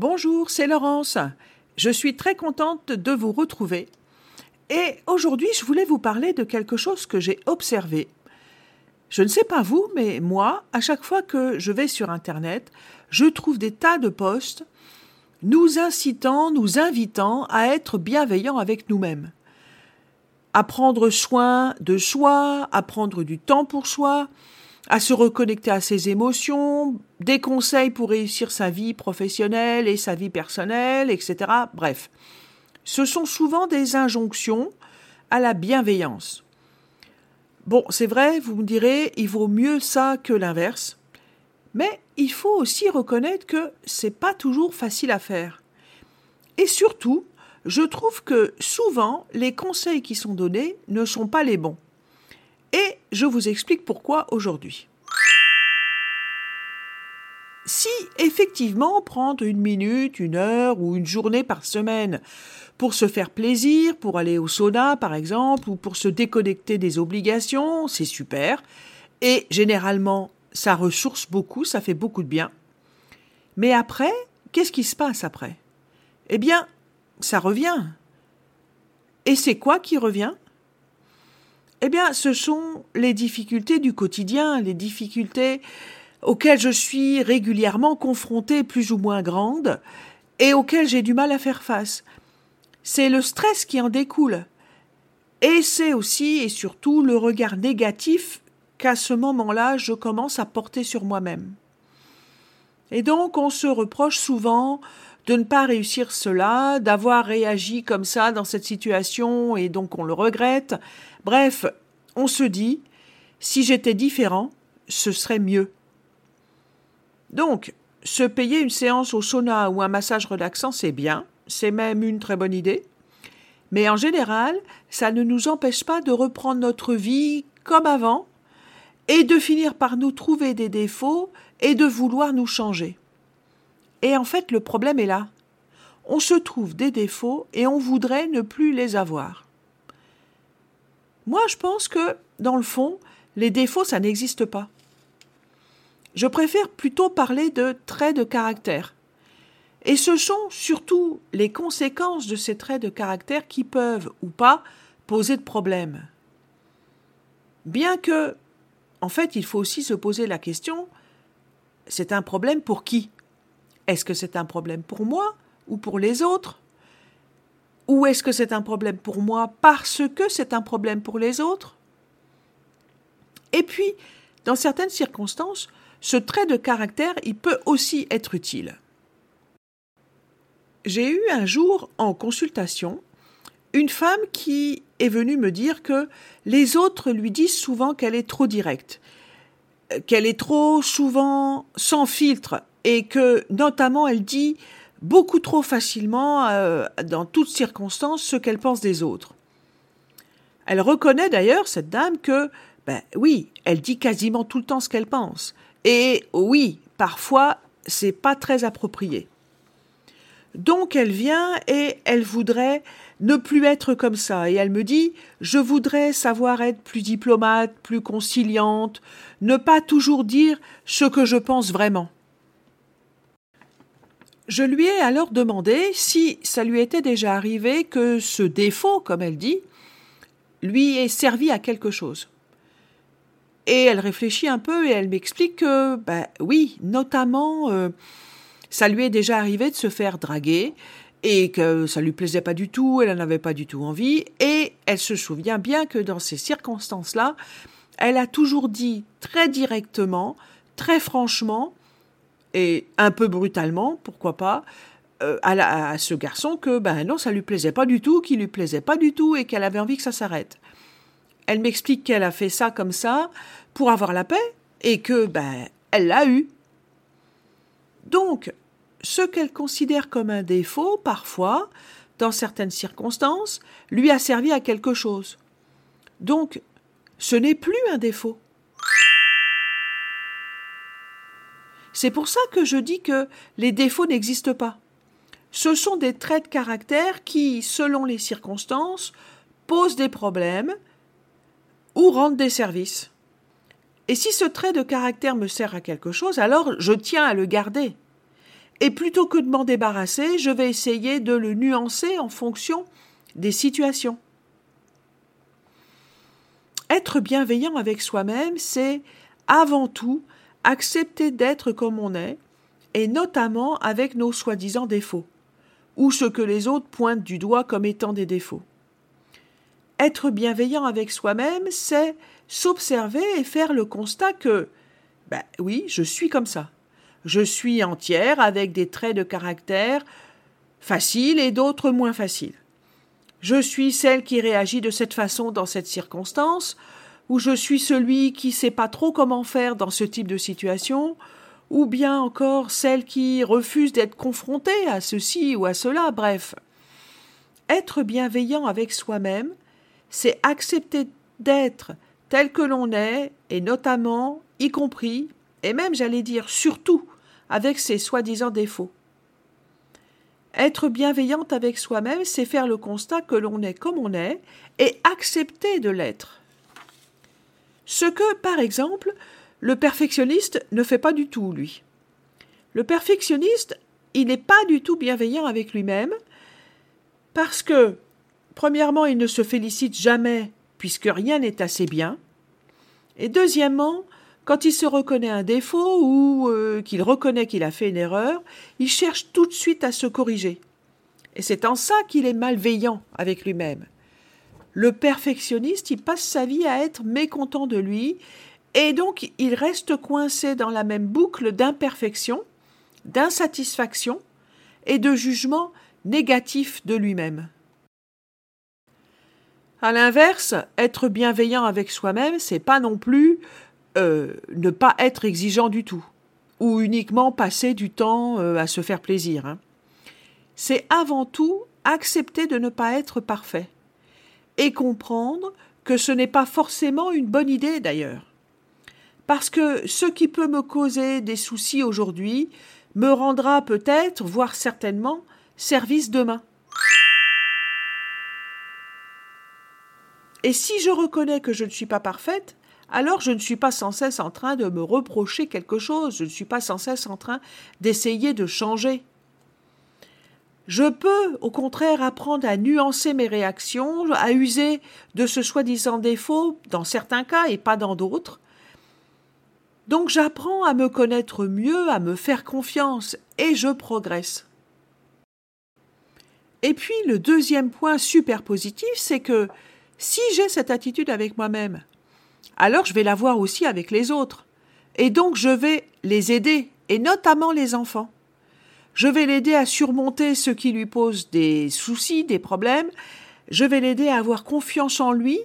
Bonjour, c'est Laurence. Je suis très contente de vous retrouver. Et aujourd'hui, je voulais vous parler de quelque chose que j'ai observé. Je ne sais pas vous, mais moi, à chaque fois que je vais sur Internet, je trouve des tas de posts nous incitant, nous invitant à être bienveillants avec nous-mêmes. À prendre soin de soi, à prendre du temps pour soi, à se reconnecter à ses émotions, des conseils pour réussir sa vie professionnelle et sa vie personnelle, etc. Bref, ce sont souvent des injonctions à la bienveillance. Bon, c'est vrai, vous me direz, il vaut mieux ça que l'inverse, mais il faut aussi reconnaître que c'est pas toujours facile à faire. Et surtout, je trouve que souvent les conseils qui sont donnés ne sont pas les bons. Et je vous explique pourquoi aujourd'hui. Si effectivement prendre une minute, une heure ou une journée par semaine pour se faire plaisir, pour aller au sauna par exemple, ou pour se déconnecter des obligations, c'est super. Et généralement, ça ressource beaucoup, ça fait beaucoup de bien. Mais après, qu'est-ce qui se passe après? Eh bien, ça revient. Et c'est quoi qui revient? Eh bien, ce sont les difficultés du quotidien, les difficultés auxquelles je suis régulièrement confrontée plus ou moins grandes et auxquelles j'ai du mal à faire face. C'est le stress qui en découle. Et c'est aussi et surtout le regard négatif qu'à ce moment-là je commence à porter sur moi-même. Et donc on se reproche souvent de ne pas réussir cela, d'avoir réagi comme ça dans cette situation et donc on le regrette. Bref, on se dit, si j'étais différent, ce serait mieux. Donc, se payer une séance au sauna ou un massage relaxant, c'est bien, c'est même une très bonne idée. Mais en général, ça ne nous empêche pas de reprendre notre vie comme avant et de finir par nous trouver des défauts et de vouloir nous changer. Et en fait, le problème est là. On se trouve des défauts et on voudrait ne plus les avoir. Moi, je pense que, dans le fond, les défauts, ça n'existe pas. Je préfère plutôt parler de traits de caractère. Et ce sont surtout les conséquences de ces traits de caractère qui peuvent, ou pas, poser de problèmes. Bien que, en fait, il faut aussi se poser la question, c'est un problème pour qui? Est-ce que c'est un problème pour moi ou pour les autres? Ou est-ce que c'est un problème pour moi parce que c'est un problème pour les autres? Et puis, dans certaines circonstances, ce trait de caractère, il peut aussi être utile. J'ai eu un jour en consultation une femme qui est venue me dire que les autres lui disent souvent qu'elle est trop directe, qu'elle est trop souvent sans filtre et que notamment elle dit beaucoup trop facilement, euh, dans toutes circonstances, ce qu'elle pense des autres. Elle reconnaît d'ailleurs, cette dame, que, ben oui, elle dit quasiment tout le temps ce qu'elle pense. Et oui, parfois, c'est pas très approprié. Donc elle vient et elle voudrait ne plus être comme ça. Et elle me dit, je voudrais savoir être plus diplomate, plus conciliante, ne pas toujours dire ce que je pense vraiment. Je lui ai alors demandé si ça lui était déjà arrivé que ce défaut, comme elle dit, lui ait servi à quelque chose. Et elle réfléchit un peu et elle m'explique que, ben oui, notamment, euh, ça lui est déjà arrivé de se faire draguer et que ça lui plaisait pas du tout, elle n'en avait pas du tout envie, et elle se souvient bien que dans ces circonstances-là, elle a toujours dit très directement, très franchement, et un peu brutalement, pourquoi pas, euh, à, ce garçon que ben non, ça lui plaisait pas du tout, qu'il lui plaisait pas du tout et qu'elle avait envie que ça s'arrête. Elle m'explique qu'elle a fait ça comme ça pour avoir la paix et que ben elle l'a eu. Donc, ce qu'elle considère comme un défaut, parfois, dans certaines circonstances, lui a servi à quelque chose. Donc, ce n'est plus un défaut. C'est pour ça que je dis que les défauts n'existent pas. Ce sont des traits de caractère qui, selon les circonstances, posent des problèmes ou rendent des services. Et si ce trait de caractère me sert à quelque chose, alors je tiens à le garder. Et plutôt que de m'en débarrasser, je vais essayer de le nuancer en fonction des situations. Être bienveillant avec soi-même, c'est avant tout accepter d'être comme on est, et notamment avec nos soi-disant défauts, ou ce que les autres pointent du doigt comme étant des défauts. Être bienveillant avec soi-même, c'est s'observer et faire le constat que, ben oui, je suis comme ça. Je suis entière avec des traits de caractère faciles et d'autres moins faciles. Je suis celle qui réagit de cette façon dans cette circonstance, ou je suis celui qui sait pas trop comment faire dans ce type de situation, ou bien encore celle qui refuse d'être confrontée à ceci ou à cela, bref. Être bienveillant avec soi-même, c'est accepter d'être tel que l'on est, et notamment, y compris, et même j'allais dire surtout, avec ses soi-disant défauts. Être bienveillante avec soi-même, c'est faire le constat que l'on est comme on est et accepter de l'être. Ce que, par exemple, le perfectionniste ne fait pas du tout, lui. Le perfectionniste, il n'est pas du tout bienveillant avec lui-même, parce que, premièrement, il ne se félicite jamais, puisque rien n'est assez bien, et deuxièmement, quand il se reconnaît un défaut ou euh, qu'il reconnaît qu'il a fait une erreur, il cherche tout de suite à se corriger. Et c'est en ça qu'il est malveillant avec lui-même. Le perfectionniste, il passe sa vie à être mécontent de lui, et donc il reste coincé dans la même boucle d'imperfection, d'insatisfaction et de jugement négatif de lui-même. À l'inverse, être bienveillant avec soi-même, c'est pas non plus euh, ne pas être exigeant du tout, ou uniquement passer du temps euh, à se faire plaisir. Hein. C'est avant tout accepter de ne pas être parfait, et comprendre que ce n'est pas forcément une bonne idée d'ailleurs. Parce que ce qui peut me causer des soucis aujourd'hui me rendra peut-être, voire certainement, service demain. Et si je reconnais que je ne suis pas parfaite, alors je ne suis pas sans cesse en train de me reprocher quelque chose, je ne suis pas sans cesse en train d'essayer de changer. Je peux, au contraire, apprendre à nuancer mes réactions, à user de ce soi-disant défaut dans certains cas et pas dans d'autres. Donc j'apprends à me connaître mieux, à me faire confiance, et je progresse. Et puis le deuxième point super positif, c'est que si j'ai cette attitude avec moi-même, alors je vais l'avoir aussi avec les autres. Et donc je vais les aider, et notamment les enfants. Je vais l'aider à surmonter ce qui lui pose des soucis, des problèmes. Je vais l'aider à avoir confiance en lui,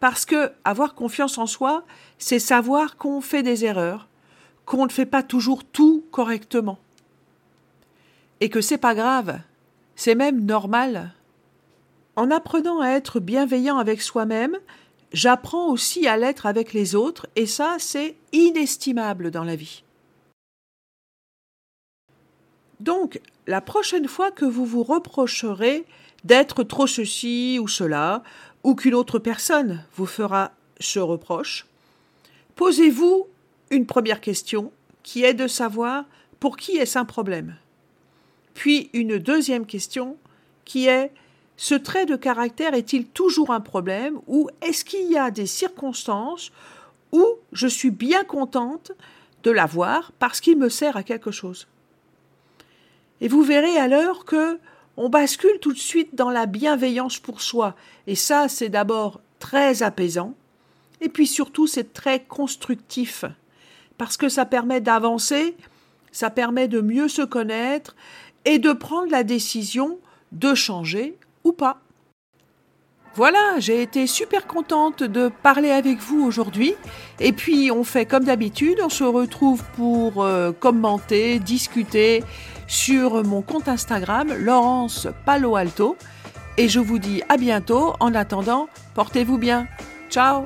parce que avoir confiance en soi, c'est savoir qu'on fait des erreurs, qu'on ne fait pas toujours tout correctement. Et que c'est pas grave, c'est même normal. En apprenant à être bienveillant avec soi-même, j'apprends aussi à l'être avec les autres, et ça, c'est inestimable dans la vie. Donc, la prochaine fois que vous vous reprocherez d'être trop ceci ou cela, ou qu'une autre personne vous fera ce reproche, posez-vous une première question qui est de savoir pour qui est-ce un problème. Puis une deuxième question qui est ce trait de caractère est-il toujours un problème ou est-ce qu'il y a des circonstances où je suis bien contente de l'avoir parce qu'il me sert à quelque chose? Et vous verrez alors que on bascule tout de suite dans la bienveillance pour soi. Et ça c'est d'abord très apaisant. Et puis surtout c'est très constructif. Parce que ça permet d'avancer, ça permet de mieux se connaître et de prendre la décision de changer ou pas. Voilà, j'ai été super contente de parler avec vous aujourd'hui. Et puis, on fait comme d'habitude, on se retrouve pour euh, commenter, discuter sur mon compte Instagram, Laurence Palo Alto. Et je vous dis à bientôt. En attendant, portez-vous bien. Ciao